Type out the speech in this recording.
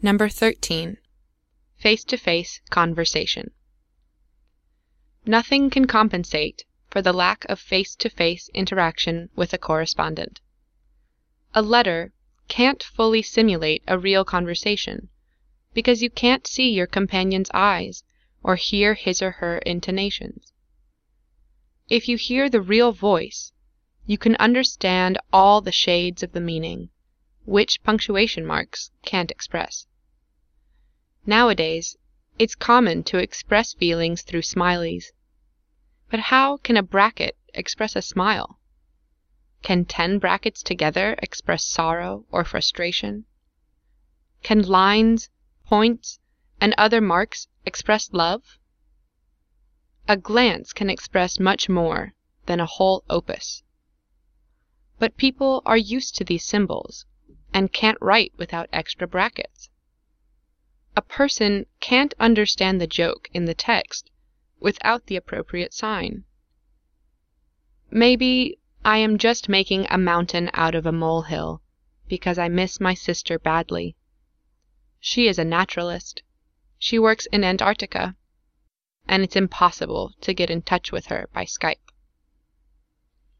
Number 13. Face to face conversation. Nothing can compensate for the lack of face to face interaction with a correspondent. A letter can't fully simulate a real conversation because you can't see your companion's eyes or hear his or her intonations. If you hear the real voice, you can understand all the shades of the meaning, which punctuation marks can't express. Nowadays, it's common to express feelings through smileys. But how can a bracket express a smile? Can ten brackets together express sorrow or frustration? Can lines, points, and other marks express love? A glance can express much more than a whole opus. But people are used to these symbols and can't write without extra brackets. A person can't understand the joke in the text without the appropriate sign. Maybe I am just making a mountain out of a molehill because I miss my sister badly. She is a naturalist. She works in Antarctica, and it's impossible to get in touch with her by Skype.